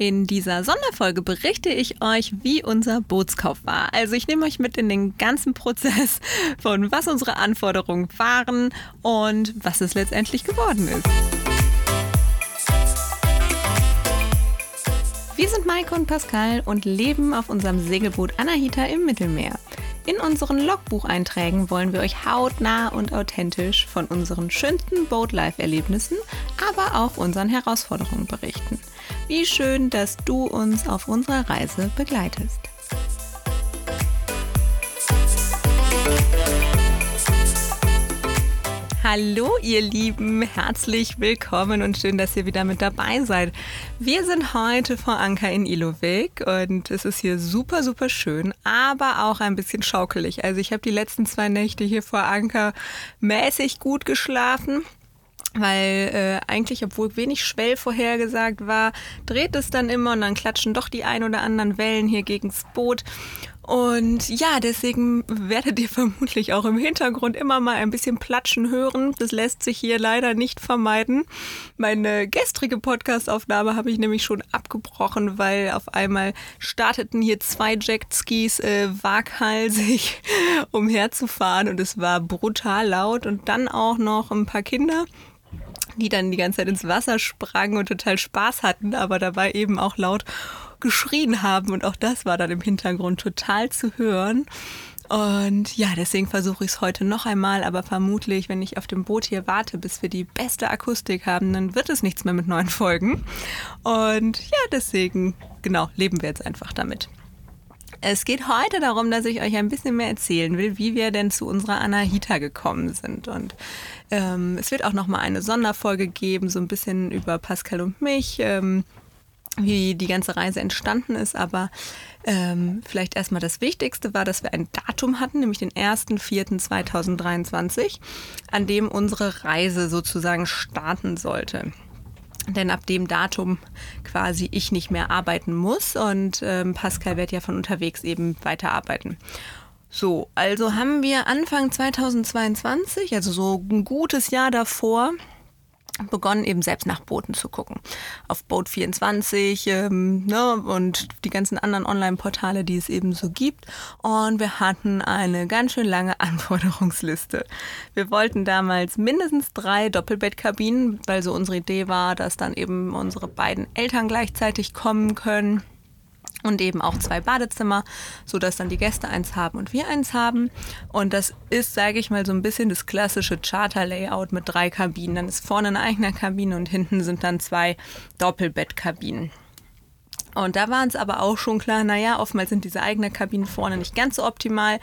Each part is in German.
In dieser Sonderfolge berichte ich euch, wie unser Bootskauf war. Also ich nehme euch mit in den ganzen Prozess von was unsere Anforderungen waren und was es letztendlich geworden ist. Wir sind Maike und Pascal und leben auf unserem Segelboot Anahita im Mittelmeer. In unseren Logbucheinträgen wollen wir euch hautnah und authentisch von unseren schönsten Boatlife-Erlebnissen, aber auch unseren Herausforderungen berichten. Wie schön, dass du uns auf unserer Reise begleitest. Hallo ihr Lieben, herzlich willkommen und schön, dass ihr wieder mit dabei seid. Wir sind heute vor Anker in Ilowik und es ist hier super, super schön, aber auch ein bisschen schaukelig. Also ich habe die letzten zwei Nächte hier vor Anker mäßig gut geschlafen weil äh, eigentlich, obwohl wenig Schwell vorhergesagt war, dreht es dann immer und dann klatschen doch die ein oder anderen Wellen hier gegens Boot. Und ja, deswegen werdet ihr vermutlich auch im Hintergrund immer mal ein bisschen Platschen hören. Das lässt sich hier leider nicht vermeiden. Meine gestrige Podcastaufnahme habe ich nämlich schon abgebrochen, weil auf einmal starteten hier zwei Jetskis äh, waghalsig umherzufahren und es war brutal laut und dann auch noch ein paar Kinder die dann die ganze Zeit ins Wasser sprangen und total Spaß hatten, aber dabei eben auch laut geschrien haben. Und auch das war dann im Hintergrund total zu hören. Und ja, deswegen versuche ich es heute noch einmal, aber vermutlich, wenn ich auf dem Boot hier warte, bis wir die beste Akustik haben, dann wird es nichts mehr mit neuen Folgen. Und ja, deswegen, genau, leben wir jetzt einfach damit. Es geht heute darum, dass ich euch ein bisschen mehr erzählen will, wie wir denn zu unserer Anahita gekommen sind. Und ähm, es wird auch nochmal eine Sonderfolge geben, so ein bisschen über Pascal und mich, ähm, wie die ganze Reise entstanden ist. Aber ähm, vielleicht erstmal das Wichtigste war, dass wir ein Datum hatten, nämlich den 1.4.2023, an dem unsere Reise sozusagen starten sollte denn ab dem Datum quasi ich nicht mehr arbeiten muss und ähm, Pascal wird ja von unterwegs eben weiterarbeiten. So, also haben wir Anfang 2022, also so ein gutes Jahr davor, begonnen, eben selbst nach Booten zu gucken. Auf Boat24 ähm, ne, und die ganzen anderen Online-Portale, die es eben so gibt. Und wir hatten eine ganz schön lange Anforderungsliste. Wir wollten damals mindestens drei Doppelbettkabinen, weil so unsere Idee war, dass dann eben unsere beiden Eltern gleichzeitig kommen können und eben auch zwei Badezimmer, so dass dann die Gäste eins haben und wir eins haben. Und das ist, sage ich mal, so ein bisschen das klassische Charter-Layout mit drei Kabinen. Dann ist vorne eine eigene Kabine und hinten sind dann zwei Doppelbettkabinen. Und da war uns aber auch schon klar, naja, oftmals sind diese eigenen Kabinen vorne nicht ganz so optimal,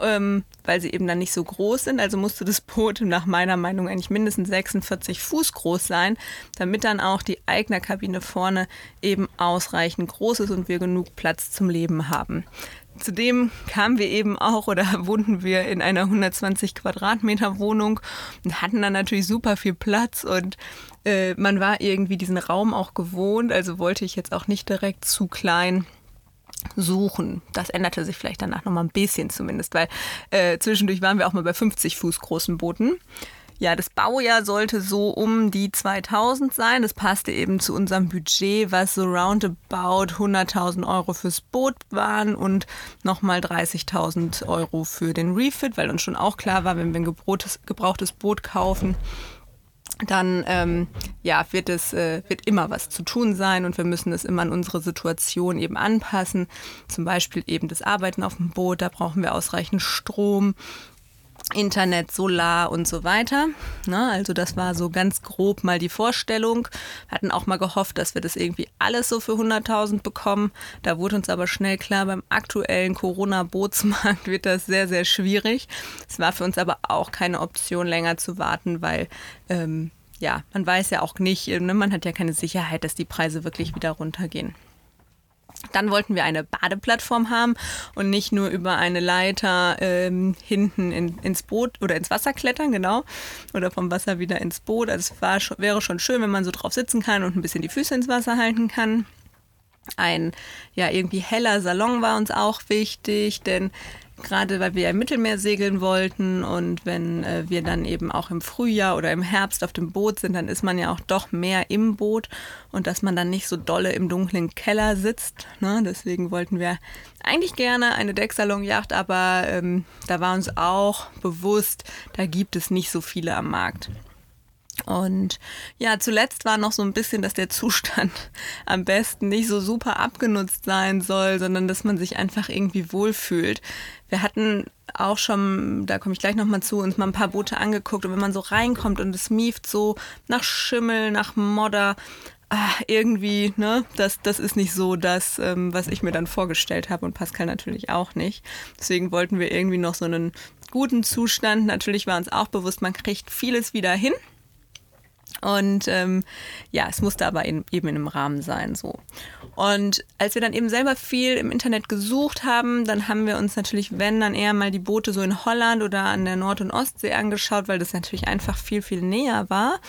ähm, weil sie eben dann nicht so groß sind. Also musste das Boot nach meiner Meinung eigentlich mindestens 46 Fuß groß sein, damit dann auch die eigene Kabine vorne eben ausreichend groß ist und wir genug Platz zum Leben haben. Zudem kamen wir eben auch oder wohnten wir in einer 120 Quadratmeter Wohnung und hatten dann natürlich super viel Platz und äh, man war irgendwie diesen Raum auch gewohnt, also wollte ich jetzt auch nicht direkt zu klein suchen. Das änderte sich vielleicht danach noch mal ein bisschen zumindest, weil äh, zwischendurch waren wir auch mal bei 50 Fuß großen Booten. Ja, das Baujahr sollte so um die 2000 sein. Das passte eben zu unserem Budget, was so roundabout 100.000 Euro fürs Boot waren und nochmal 30.000 Euro für den Refit, weil uns schon auch klar war, wenn wir ein gebrauchtes Boot kaufen, dann ähm, ja, wird es äh, wird immer was zu tun sein und wir müssen es immer an unsere Situation eben anpassen. Zum Beispiel eben das Arbeiten auf dem Boot, da brauchen wir ausreichend Strom Internet, Solar und so weiter. Na, also das war so ganz grob mal die Vorstellung. Wir hatten auch mal gehofft, dass wir das irgendwie alles so für 100.000 bekommen. Da wurde uns aber schnell klar, beim aktuellen Corona-Bootsmarkt wird das sehr, sehr schwierig. Es war für uns aber auch keine Option, länger zu warten, weil ähm, ja, man weiß ja auch nicht, ne, man hat ja keine Sicherheit, dass die Preise wirklich wieder runtergehen. Dann wollten wir eine Badeplattform haben und nicht nur über eine Leiter ähm, hinten in, ins Boot oder ins Wasser klettern, genau. Oder vom Wasser wieder ins Boot. Also es war, wäre schon schön, wenn man so drauf sitzen kann und ein bisschen die Füße ins Wasser halten kann. Ein ja irgendwie heller Salon war uns auch wichtig, denn gerade weil wir im Mittelmeer segeln wollten und wenn äh, wir dann eben auch im Frühjahr oder im Herbst auf dem Boot sind, dann ist man ja auch doch mehr im Boot und dass man dann nicht so dolle im dunklen Keller sitzt. Ne? Deswegen wollten wir eigentlich gerne eine Decksalonjacht, aber ähm, da war uns auch bewusst, da gibt es nicht so viele am Markt. Und ja, zuletzt war noch so ein bisschen, dass der Zustand am besten nicht so super abgenutzt sein soll, sondern dass man sich einfach irgendwie wohlfühlt. Wir hatten auch schon, da komme ich gleich nochmal zu, uns mal ein paar Boote angeguckt und wenn man so reinkommt und es mieft so nach Schimmel, nach Modder, ach, irgendwie, ne, das, das ist nicht so das, ähm, was ich mir dann vorgestellt habe und Pascal natürlich auch nicht. Deswegen wollten wir irgendwie noch so einen guten Zustand. Natürlich war uns auch bewusst, man kriegt vieles wieder hin. Und ähm, ja, es musste aber in, eben in einem Rahmen sein so. Und als wir dann eben selber viel im Internet gesucht haben, dann haben wir uns natürlich, wenn, dann eher mal die Boote so in Holland oder an der Nord- und Ostsee angeschaut, weil das natürlich einfach viel, viel näher war,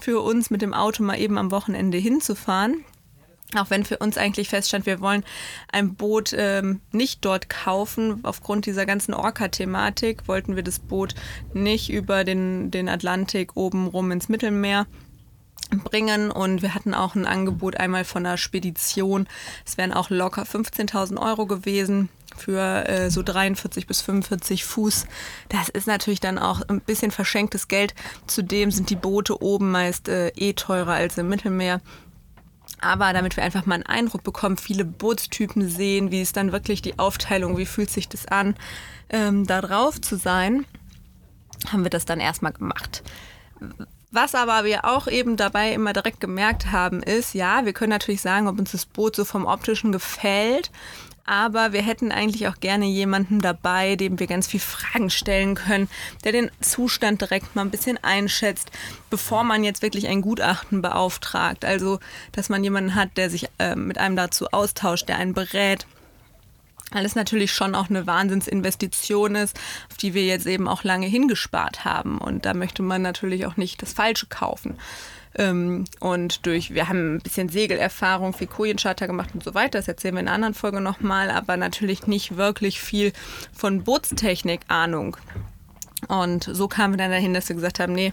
für uns mit dem Auto mal eben am Wochenende hinzufahren. Auch wenn für uns eigentlich feststand, wir wollen ein Boot ähm, nicht dort kaufen. Aufgrund dieser ganzen Orca-Thematik wollten wir das Boot nicht über den, den Atlantik oben rum ins Mittelmeer bringen und wir hatten auch ein Angebot einmal von einer Spedition. Es wären auch locker 15.000 Euro gewesen für äh, so 43 bis 45 Fuß. Das ist natürlich dann auch ein bisschen verschenktes Geld. Zudem sind die Boote oben meist äh, eh teurer als im Mittelmeer. Aber damit wir einfach mal einen Eindruck bekommen, viele Bootstypen sehen, wie ist dann wirklich die Aufteilung, wie fühlt sich das an, ähm, da drauf zu sein, haben wir das dann erstmal gemacht. Was aber wir auch eben dabei immer direkt gemerkt haben, ist, ja, wir können natürlich sagen, ob uns das Boot so vom optischen gefällt, aber wir hätten eigentlich auch gerne jemanden dabei, dem wir ganz viel Fragen stellen können, der den Zustand direkt mal ein bisschen einschätzt, bevor man jetzt wirklich ein Gutachten beauftragt. Also, dass man jemanden hat, der sich äh, mit einem dazu austauscht, der einen berät. Weil es natürlich schon auch eine Wahnsinnsinvestition ist, auf die wir jetzt eben auch lange hingespart haben. Und da möchte man natürlich auch nicht das Falsche kaufen. Ähm, und durch, wir haben ein bisschen Segelerfahrung, viel Kojencharter gemacht und so weiter. Das erzählen wir in einer anderen Folge nochmal, aber natürlich nicht wirklich viel von Bootstechnik Ahnung. Und so kamen wir dann dahin, dass wir gesagt haben, nee,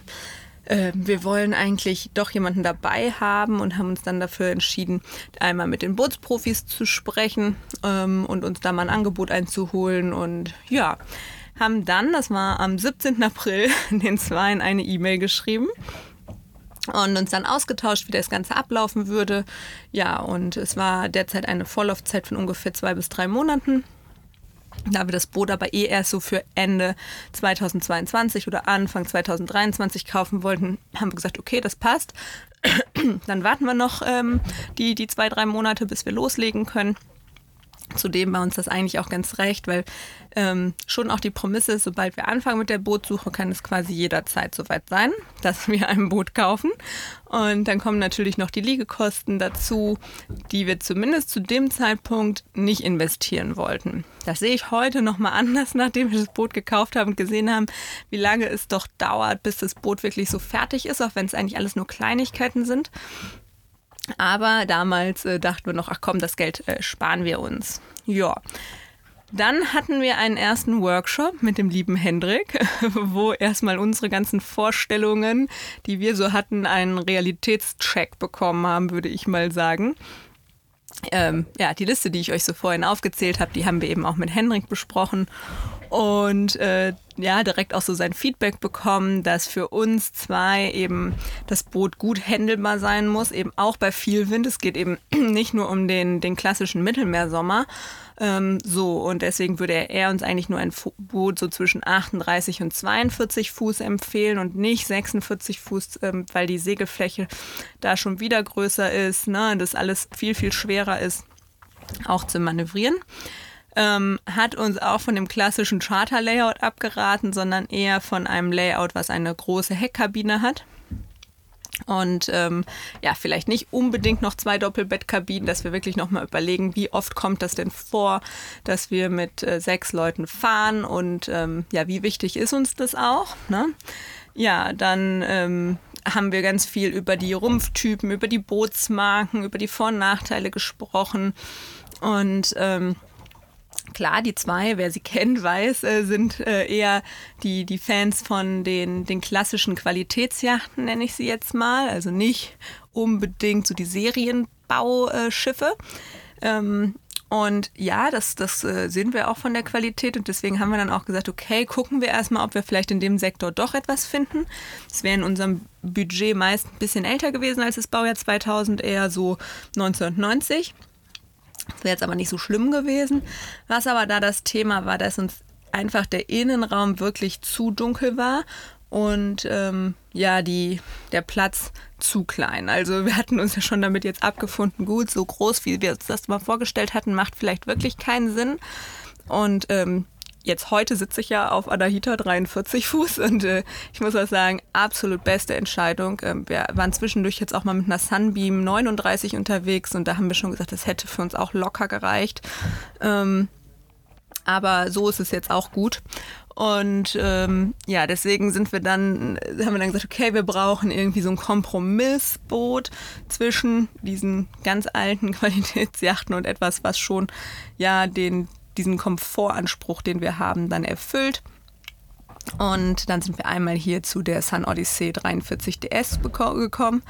äh, wir wollen eigentlich doch jemanden dabei haben und haben uns dann dafür entschieden, einmal mit den Bootsprofis zu sprechen ähm, und uns da mal ein Angebot einzuholen. Und ja, haben dann, das war am 17. April, den Zweien eine E-Mail geschrieben und uns dann ausgetauscht, wie das Ganze ablaufen würde. Ja, und es war derzeit eine Vorlaufzeit von ungefähr zwei bis drei Monaten. Da wir das Boot aber eh erst so für Ende 2022 oder Anfang 2023 kaufen wollten, haben wir gesagt, okay, das passt. Dann warten wir noch ähm, die, die zwei, drei Monate, bis wir loslegen können. Zudem war uns das eigentlich auch ganz recht, weil ähm, schon auch die Prämisse ist, sobald wir anfangen mit der Bootsuche, kann es quasi jederzeit soweit sein, dass wir ein Boot kaufen. Und dann kommen natürlich noch die Liegekosten dazu, die wir zumindest zu dem Zeitpunkt nicht investieren wollten. Das sehe ich heute nochmal anders, nachdem wir das Boot gekauft haben und gesehen haben, wie lange es doch dauert, bis das Boot wirklich so fertig ist, auch wenn es eigentlich alles nur Kleinigkeiten sind. Aber damals äh, dachten wir noch, ach komm, das Geld äh, sparen wir uns. Ja. Dann hatten wir einen ersten Workshop mit dem lieben Hendrik, wo erstmal unsere ganzen Vorstellungen, die wir so hatten, einen Realitätscheck bekommen haben, würde ich mal sagen. Ähm, ja, die Liste, die ich euch so vorhin aufgezählt habe, die haben wir eben auch mit Hendrik besprochen und äh, ja, direkt auch so sein Feedback bekommen, dass für uns zwei eben das Boot gut händelbar sein muss, eben auch bei viel Wind. Es geht eben nicht nur um den, den klassischen Mittelmeersommer. Ähm, so, und deswegen würde er, uns eigentlich nur ein Boot so zwischen 38 und 42 Fuß empfehlen und nicht 46 Fuß, ähm, weil die Segelfläche da schon wieder größer ist, ne, das alles viel, viel schwerer ist, auch zu manövrieren ähm, hat uns auch von dem klassischen Charter-Layout abgeraten, sondern eher von einem Layout, was eine große Heckkabine hat. Und ähm, ja, vielleicht nicht unbedingt noch zwei Doppelbettkabinen, dass wir wirklich nochmal überlegen, wie oft kommt das denn vor, dass wir mit äh, sechs Leuten fahren und ähm, ja, wie wichtig ist uns das auch? Ne? Ja, dann ähm, haben wir ganz viel über die Rumpftypen, über die Bootsmarken, über die Vor- und Nachteile gesprochen und ähm, Klar, die zwei, wer sie kennt, weiß, äh, sind äh, eher die, die Fans von den, den klassischen Qualitätsjachten, nenne ich sie jetzt mal. Also nicht unbedingt so die Serienbauschiffe. Ähm, und ja, das, das äh, sehen wir auch von der Qualität und deswegen haben wir dann auch gesagt, okay, gucken wir erstmal, ob wir vielleicht in dem Sektor doch etwas finden. Das wäre in unserem Budget meist ein bisschen älter gewesen als das Baujahr 2000, eher so 1990. Wäre jetzt aber nicht so schlimm gewesen. Was aber da das Thema war, dass uns einfach der Innenraum wirklich zu dunkel war und ähm, ja, die, der Platz zu klein. Also wir hatten uns ja schon damit jetzt abgefunden, gut, so groß, wie wir uns das mal vorgestellt hatten, macht vielleicht wirklich keinen Sinn. Und ähm, jetzt heute sitze ich ja auf Anahita 43 Fuß und äh, ich muss auch sagen, absolut beste Entscheidung. Ähm, wir waren zwischendurch jetzt auch mal mit einer Sunbeam 39 unterwegs und da haben wir schon gesagt, das hätte für uns auch locker gereicht. Ähm, aber so ist es jetzt auch gut. Und ähm, ja, deswegen sind wir dann, haben wir dann gesagt, okay, wir brauchen irgendwie so ein Kompromissboot zwischen diesen ganz alten Qualitätsjachten und etwas, was schon ja den, diesen Komfortanspruch, den wir haben, dann erfüllt. Und dann sind wir einmal hier zu der Sun Odyssey 43 DS gekommen.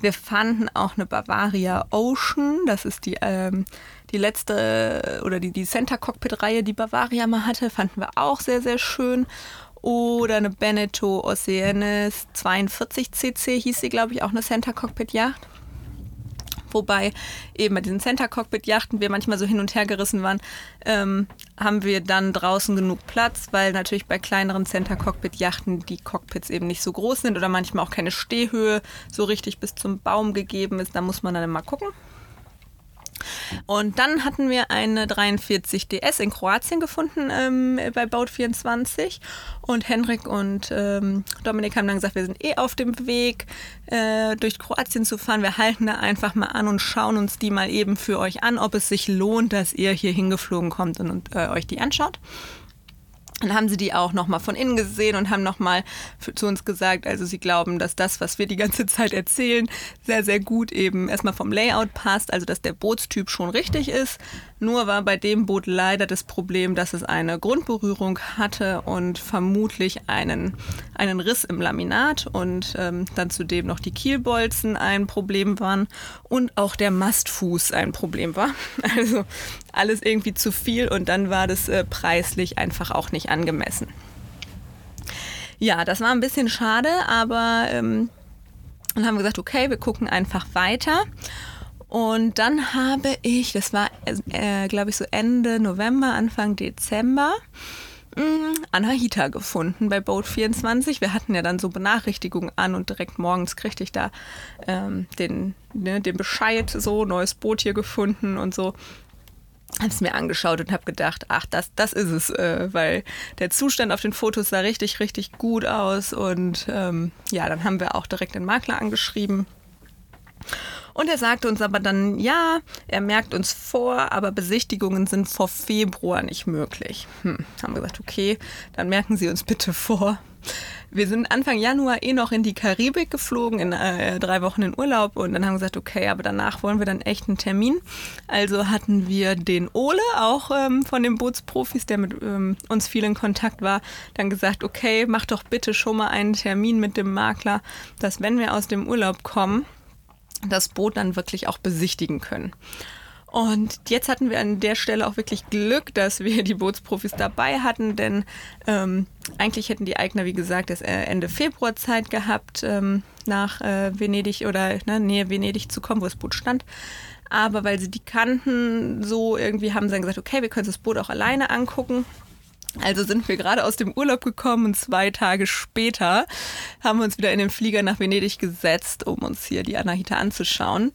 Wir fanden auch eine Bavaria Ocean, das ist die, ähm, die letzte oder die, die Center Cockpit-Reihe, die Bavaria mal hatte, fanden wir auch sehr, sehr schön. Oder eine Beneteau Oceanes 42 CC hieß sie, glaube ich, auch eine Center Cockpit-Yacht. Wobei eben bei diesen Center Cockpit Yachten wir manchmal so hin und her gerissen waren, ähm, haben wir dann draußen genug Platz, weil natürlich bei kleineren Center Cockpit Yachten die Cockpits eben nicht so groß sind oder manchmal auch keine Stehhöhe so richtig bis zum Baum gegeben ist. Da muss man dann immer gucken. Und dann hatten wir eine 43 DS in Kroatien gefunden ähm, bei Baut24. Und Henrik und ähm, Dominik haben dann gesagt, wir sind eh auf dem Weg, äh, durch Kroatien zu fahren. Wir halten da einfach mal an und schauen uns die mal eben für euch an, ob es sich lohnt, dass ihr hier hingeflogen kommt und, und äh, euch die anschaut. Dann haben sie die auch nochmal von innen gesehen und haben nochmal zu uns gesagt, also sie glauben, dass das, was wir die ganze Zeit erzählen, sehr, sehr gut eben erstmal vom Layout passt, also dass der Bootstyp schon richtig ist. Nur war bei dem Boot leider das Problem, dass es eine Grundberührung hatte und vermutlich einen, einen Riss im Laminat und ähm, dann zudem noch die Kielbolzen ein Problem waren und auch der Mastfuß ein Problem war. Also alles irgendwie zu viel und dann war das äh, preislich einfach auch nicht angemessen. Ja, das war ein bisschen schade, aber ähm, dann haben wir gesagt, okay, wir gucken einfach weiter. Und dann habe ich, das war, äh, glaube ich, so Ende November, Anfang Dezember, mm, Anahita gefunden bei Boat 24. Wir hatten ja dann so Benachrichtigungen an und direkt morgens kriegte ich da ähm, den, ne, den Bescheid, so neues Boot hier gefunden und so habe es mir angeschaut und habe gedacht, ach, das, das ist es, äh, weil der Zustand auf den Fotos sah richtig, richtig gut aus. Und ähm, ja, dann haben wir auch direkt den Makler angeschrieben. Und er sagte uns aber dann, ja, er merkt uns vor, aber Besichtigungen sind vor Februar nicht möglich. Hm, haben wir gesagt, okay, dann merken Sie uns bitte vor. Wir sind Anfang Januar eh noch in die Karibik geflogen, in äh, drei Wochen in Urlaub und dann haben wir gesagt, okay, aber danach wollen wir dann echt einen Termin. Also hatten wir den Ole, auch ähm, von den Bootsprofis, der mit ähm, uns viel in Kontakt war, dann gesagt, okay, mach doch bitte schon mal einen Termin mit dem Makler, dass wenn wir aus dem Urlaub kommen, das Boot dann wirklich auch besichtigen können. Und jetzt hatten wir an der Stelle auch wirklich Glück, dass wir die Bootsprofis dabei hatten, denn ähm, eigentlich hätten die Eigner, wie gesagt, das äh, Ende Februar Zeit gehabt, ähm, nach äh, Venedig oder ne, Nähe Venedig zu kommen, wo das Boot stand. Aber weil sie die kannten, so irgendwie haben sie dann gesagt, okay, wir können das Boot auch alleine angucken. Also sind wir gerade aus dem Urlaub gekommen und zwei Tage später haben wir uns wieder in den Flieger nach Venedig gesetzt, um uns hier die Anahita anzuschauen.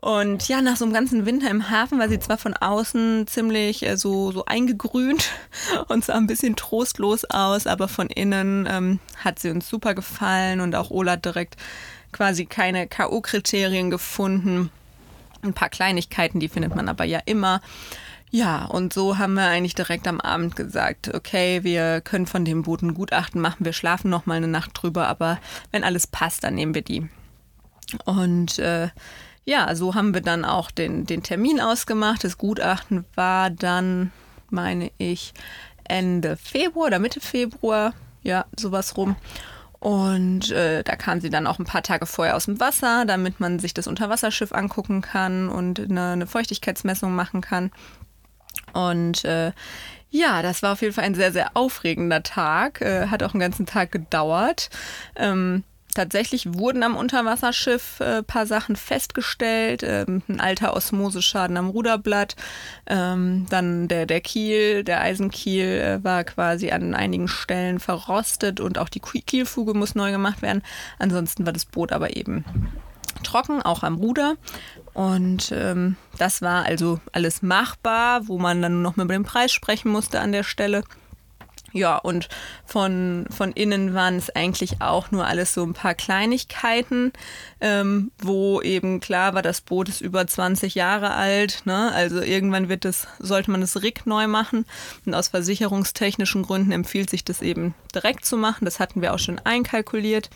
Und ja, nach so einem ganzen Winter im Hafen war sie zwar von außen ziemlich äh, so, so eingegrünt und sah ein bisschen trostlos aus, aber von innen ähm, hat sie uns super gefallen und auch Ola direkt quasi keine K.O.-Kriterien gefunden. Ein paar Kleinigkeiten, die findet man aber ja immer. Ja, und so haben wir eigentlich direkt am Abend gesagt, okay, wir können von dem Boot ein Gutachten machen, wir schlafen noch mal eine Nacht drüber, aber wenn alles passt, dann nehmen wir die. Und äh, ja, so haben wir dann auch den, den Termin ausgemacht. Das Gutachten war dann meine ich, Ende Februar oder Mitte Februar, ja, sowas rum. Und äh, da kam sie dann auch ein paar Tage vorher aus dem Wasser, damit man sich das Unterwasserschiff angucken kann und eine, eine Feuchtigkeitsmessung machen kann. Und äh, ja, das war auf jeden Fall ein sehr, sehr aufregender Tag. Äh, hat auch einen ganzen Tag gedauert. Ähm, tatsächlich wurden am Unterwasserschiff ein äh, paar Sachen festgestellt. Ähm, ein alter Osmoseschaden am Ruderblatt. Ähm, dann der, der Kiel, der Eisenkiel äh, war quasi an einigen Stellen verrostet und auch die Kielfuge muss neu gemacht werden. Ansonsten war das Boot aber eben trocken, auch am Ruder. Und ähm, das war also alles machbar, wo man dann noch mit dem Preis sprechen musste an der Stelle. Ja, und von, von innen waren es eigentlich auch nur alles so ein paar Kleinigkeiten, ähm, wo eben klar war, das Boot ist über 20 Jahre alt. Ne? Also irgendwann wird es, sollte man das Rig neu machen. Und aus versicherungstechnischen Gründen empfiehlt sich das eben direkt zu machen. Das hatten wir auch schon einkalkuliert.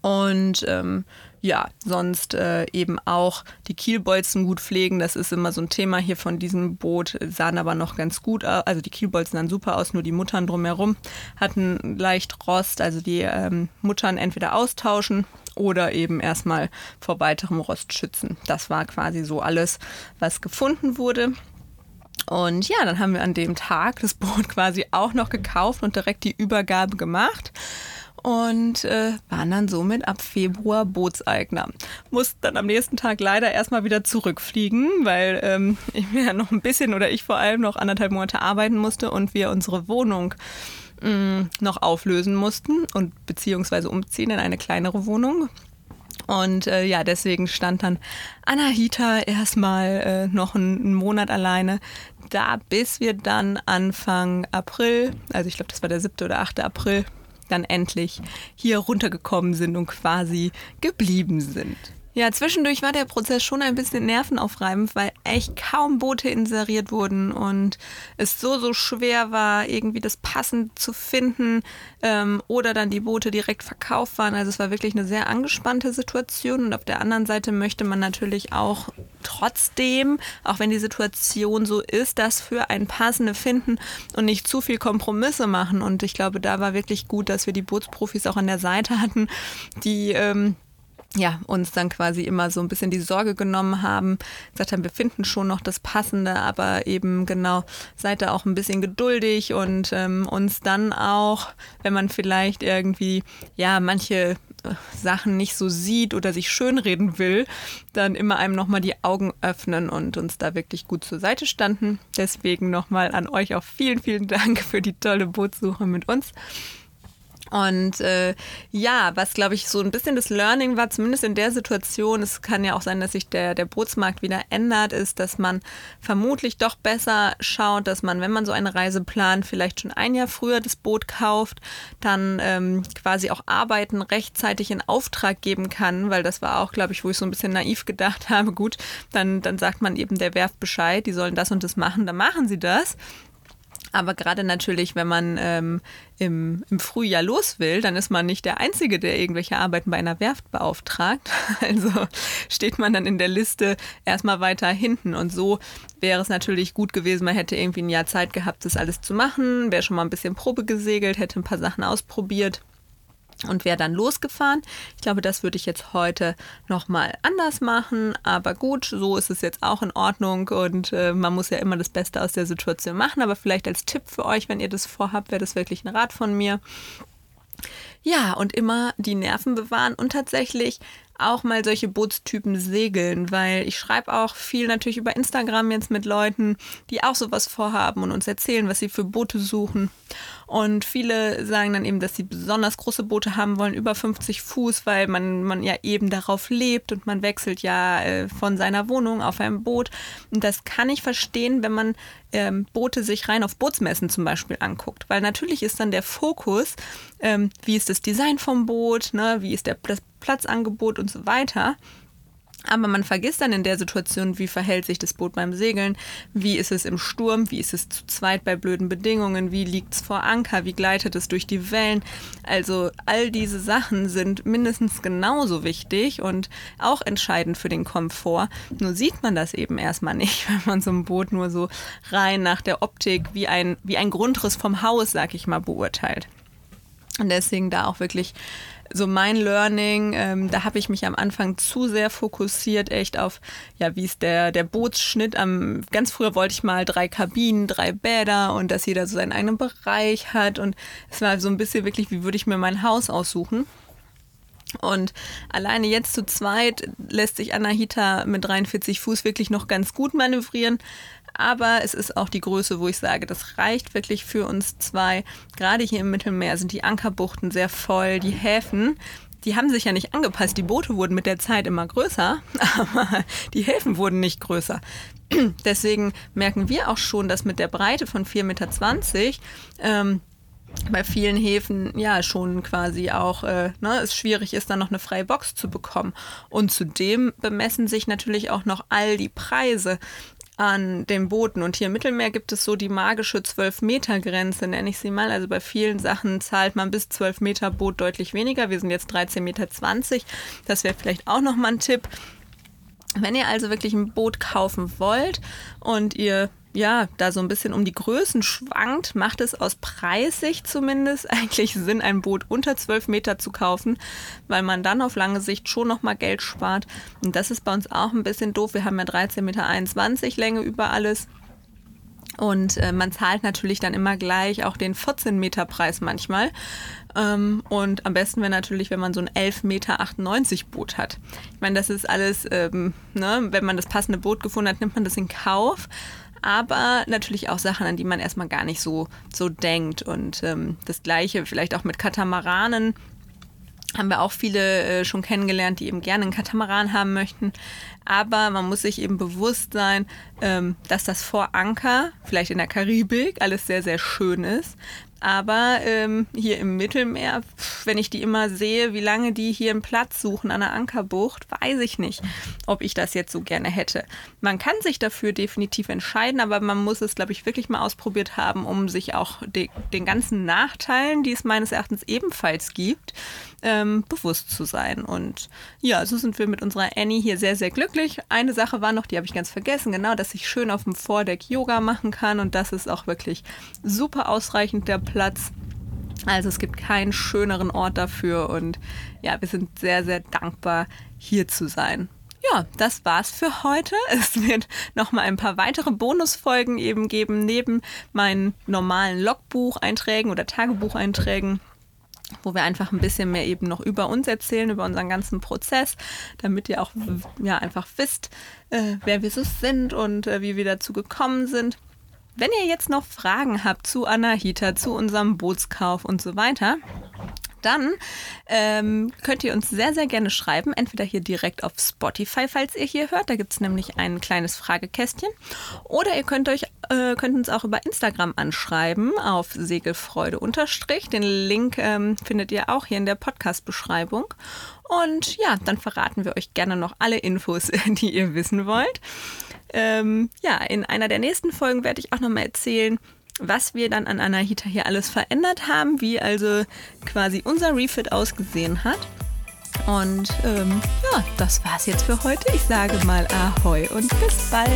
Und ähm, ja, sonst äh, eben auch die Kielbolzen gut pflegen. Das ist immer so ein Thema hier von diesem Boot. Sahen aber noch ganz gut aus. Also die Kielbolzen sahen super aus, nur die Muttern drumherum hatten leicht Rost. Also die ähm, Muttern entweder austauschen oder eben erstmal vor weiterem Rost schützen. Das war quasi so alles, was gefunden wurde. Und ja, dann haben wir an dem Tag das Boot quasi auch noch gekauft und direkt die Übergabe gemacht und äh, waren dann somit ab Februar Bootseigner. Mussten dann am nächsten Tag leider erstmal wieder zurückfliegen, weil ähm, ich mir ja noch ein bisschen oder ich vor allem noch anderthalb Monate arbeiten musste und wir unsere Wohnung mh, mm, noch auflösen mussten und beziehungsweise umziehen in eine kleinere Wohnung. Und äh, ja, deswegen stand dann Anahita erstmal äh, noch einen, einen Monat alleine da, bis wir dann Anfang April, also ich glaube, das war der 7. oder 8. April, dann endlich hier runtergekommen sind und quasi geblieben sind. Ja, zwischendurch war der Prozess schon ein bisschen nervenaufreibend, weil echt kaum Boote inseriert wurden und es so, so schwer war, irgendwie das passend zu finden ähm, oder dann die Boote direkt verkauft waren. Also es war wirklich eine sehr angespannte Situation und auf der anderen Seite möchte man natürlich auch trotzdem, auch wenn die Situation so ist, das für ein passende finden und nicht zu viel Kompromisse machen. Und ich glaube, da war wirklich gut, dass wir die Bootsprofis auch an der Seite hatten, die ähm, ja, uns dann quasi immer so ein bisschen die Sorge genommen haben, gesagt haben, wir finden schon noch das Passende, aber eben genau, seid da auch ein bisschen geduldig und ähm, uns dann auch, wenn man vielleicht irgendwie, ja, manche äh, Sachen nicht so sieht oder sich schönreden will, dann immer einem nochmal die Augen öffnen und uns da wirklich gut zur Seite standen. Deswegen nochmal an euch auch vielen, vielen Dank für die tolle Bootssuche mit uns. Und äh, ja, was glaube ich so ein bisschen das Learning war, zumindest in der Situation, es kann ja auch sein, dass sich der, der Bootsmarkt wieder ändert, ist, dass man vermutlich doch besser schaut, dass man, wenn man so eine Reise plant, vielleicht schon ein Jahr früher das Boot kauft, dann ähm, quasi auch Arbeiten rechtzeitig in Auftrag geben kann, weil das war auch, glaube ich, wo ich so ein bisschen naiv gedacht habe, gut, dann, dann sagt man eben der Werft Bescheid, die sollen das und das machen, dann machen sie das. Aber gerade natürlich, wenn man ähm, im, im Frühjahr los will, dann ist man nicht der Einzige, der irgendwelche Arbeiten bei einer Werft beauftragt. Also steht man dann in der Liste erstmal weiter hinten. Und so wäre es natürlich gut gewesen, man hätte irgendwie ein Jahr Zeit gehabt, das alles zu machen, wäre schon mal ein bisschen Probe gesegelt, hätte ein paar Sachen ausprobiert und wäre dann losgefahren. Ich glaube, das würde ich jetzt heute nochmal anders machen, aber gut, so ist es jetzt auch in Ordnung und äh, man muss ja immer das Beste aus der Situation machen, aber vielleicht als Tipp für euch, wenn ihr das vorhabt, wäre das wirklich ein Rat von mir. Ja, und immer die Nerven bewahren und tatsächlich auch mal solche Bootstypen segeln, weil ich schreibe auch viel natürlich über Instagram jetzt mit Leuten, die auch sowas vorhaben und uns erzählen, was sie für Boote suchen. Und viele sagen dann eben, dass sie besonders große Boote haben wollen, über 50 Fuß, weil man, man ja eben darauf lebt und man wechselt ja äh, von seiner Wohnung auf ein Boot. Und das kann ich verstehen, wenn man ähm, Boote sich rein auf Bootsmessen zum Beispiel anguckt. Weil natürlich ist dann der Fokus, ähm, wie ist das Design vom Boot, ne, wie ist der, das Platzangebot und so weiter. Aber man vergisst dann in der Situation, wie verhält sich das Boot beim Segeln, wie ist es im Sturm, wie ist es zu zweit bei blöden Bedingungen, wie liegt es vor Anker, wie gleitet es durch die Wellen. Also all diese Sachen sind mindestens genauso wichtig und auch entscheidend für den Komfort. Nur sieht man das eben erstmal nicht, wenn man so ein Boot nur so rein nach der Optik wie ein, wie ein Grundriss vom Haus, sag ich mal, beurteilt. Und deswegen da auch wirklich so mein Learning, ähm, da habe ich mich am Anfang zu sehr fokussiert, echt auf, ja, wie ist der, der Bootsschnitt. Am, ganz früher wollte ich mal drei Kabinen, drei Bäder und dass jeder so seinen eigenen Bereich hat. Und es war so ein bisschen wirklich, wie würde ich mir mein Haus aussuchen. Und alleine jetzt zu zweit lässt sich Anahita mit 43 Fuß wirklich noch ganz gut manövrieren aber es ist auch die Größe, wo ich sage, das reicht wirklich für uns zwei. Gerade hier im Mittelmeer sind die Ankerbuchten sehr voll, die Häfen. Die haben sich ja nicht angepasst. Die Boote wurden mit der Zeit immer größer, aber die Häfen wurden nicht größer. Deswegen merken wir auch schon, dass mit der Breite von 4,20 Meter ähm, bei vielen Häfen ja schon quasi auch äh, ne, es schwierig ist, dann noch eine freie Box zu bekommen. Und zudem bemessen sich natürlich auch noch all die Preise an den Booten. Und hier im Mittelmeer gibt es so die magische 12-Meter-Grenze, nenne ich sie mal. Also bei vielen Sachen zahlt man bis 12 Meter Boot deutlich weniger. Wir sind jetzt 13,20 Meter. Das wäre vielleicht auch nochmal ein Tipp. Wenn ihr also wirklich ein Boot kaufen wollt und ihr ja, da so ein bisschen um die Größen schwankt, macht es aus Preissicht zumindest eigentlich Sinn, ein Boot unter 12 Meter zu kaufen, weil man dann auf lange Sicht schon nochmal Geld spart. Und das ist bei uns auch ein bisschen doof. Wir haben ja 13,21 Meter Länge über alles. Und äh, man zahlt natürlich dann immer gleich auch den 14 Meter Preis manchmal. Ähm, und am besten wäre natürlich, wenn man so ein 11,98 Meter Boot hat. Ich meine, das ist alles, ähm, ne, wenn man das passende Boot gefunden hat, nimmt man das in Kauf aber natürlich auch Sachen, an die man erstmal gar nicht so, so denkt. Und ähm, das gleiche vielleicht auch mit Katamaranen. Haben wir auch viele äh, schon kennengelernt, die eben gerne einen Katamaran haben möchten. Aber man muss sich eben bewusst sein, ähm, dass das vor Anker, vielleicht in der Karibik, alles sehr, sehr schön ist. Aber ähm, hier im Mittelmeer, wenn ich die immer sehe, wie lange die hier einen Platz suchen an der Ankerbucht, weiß ich nicht, ob ich das jetzt so gerne hätte. Man kann sich dafür definitiv entscheiden, aber man muss es, glaube ich, wirklich mal ausprobiert haben, um sich auch de den ganzen Nachteilen, die es meines Erachtens ebenfalls gibt, ähm, bewusst zu sein. Und ja, so sind wir mit unserer Annie hier sehr, sehr glücklich. Eine Sache war noch, die habe ich ganz vergessen, genau, dass ich schön auf dem Vordeck Yoga machen kann und das ist auch wirklich super ausreichend der Platz. Also es gibt keinen schöneren Ort dafür und ja, wir sind sehr, sehr dankbar, hier zu sein. Ja, das war's für heute. Es wird noch mal ein paar weitere Bonusfolgen eben geben neben meinen normalen Logbucheinträgen oder Tagebucheinträgen wo wir einfach ein bisschen mehr eben noch über uns erzählen, über unseren ganzen Prozess, damit ihr auch ja einfach wisst, äh, wer wir so sind und äh, wie wir dazu gekommen sind. Wenn ihr jetzt noch Fragen habt zu Anahita, zu unserem Bootskauf und so weiter, dann ähm, könnt ihr uns sehr, sehr gerne schreiben. Entweder hier direkt auf Spotify, falls ihr hier hört. Da gibt es nämlich ein kleines Fragekästchen. Oder ihr könnt, euch, äh, könnt uns auch über Instagram anschreiben auf Segelfreude unterstrich. Den Link ähm, findet ihr auch hier in der Podcast-Beschreibung. Und ja, dann verraten wir euch gerne noch alle Infos, die ihr wissen wollt. Ähm, ja, in einer der nächsten Folgen werde ich auch nochmal erzählen, was wir dann an Anahita hier alles verändert haben, wie also quasi unser Refit ausgesehen hat. Und ähm, ja, das war's jetzt für heute. Ich sage mal Ahoi und bis bald.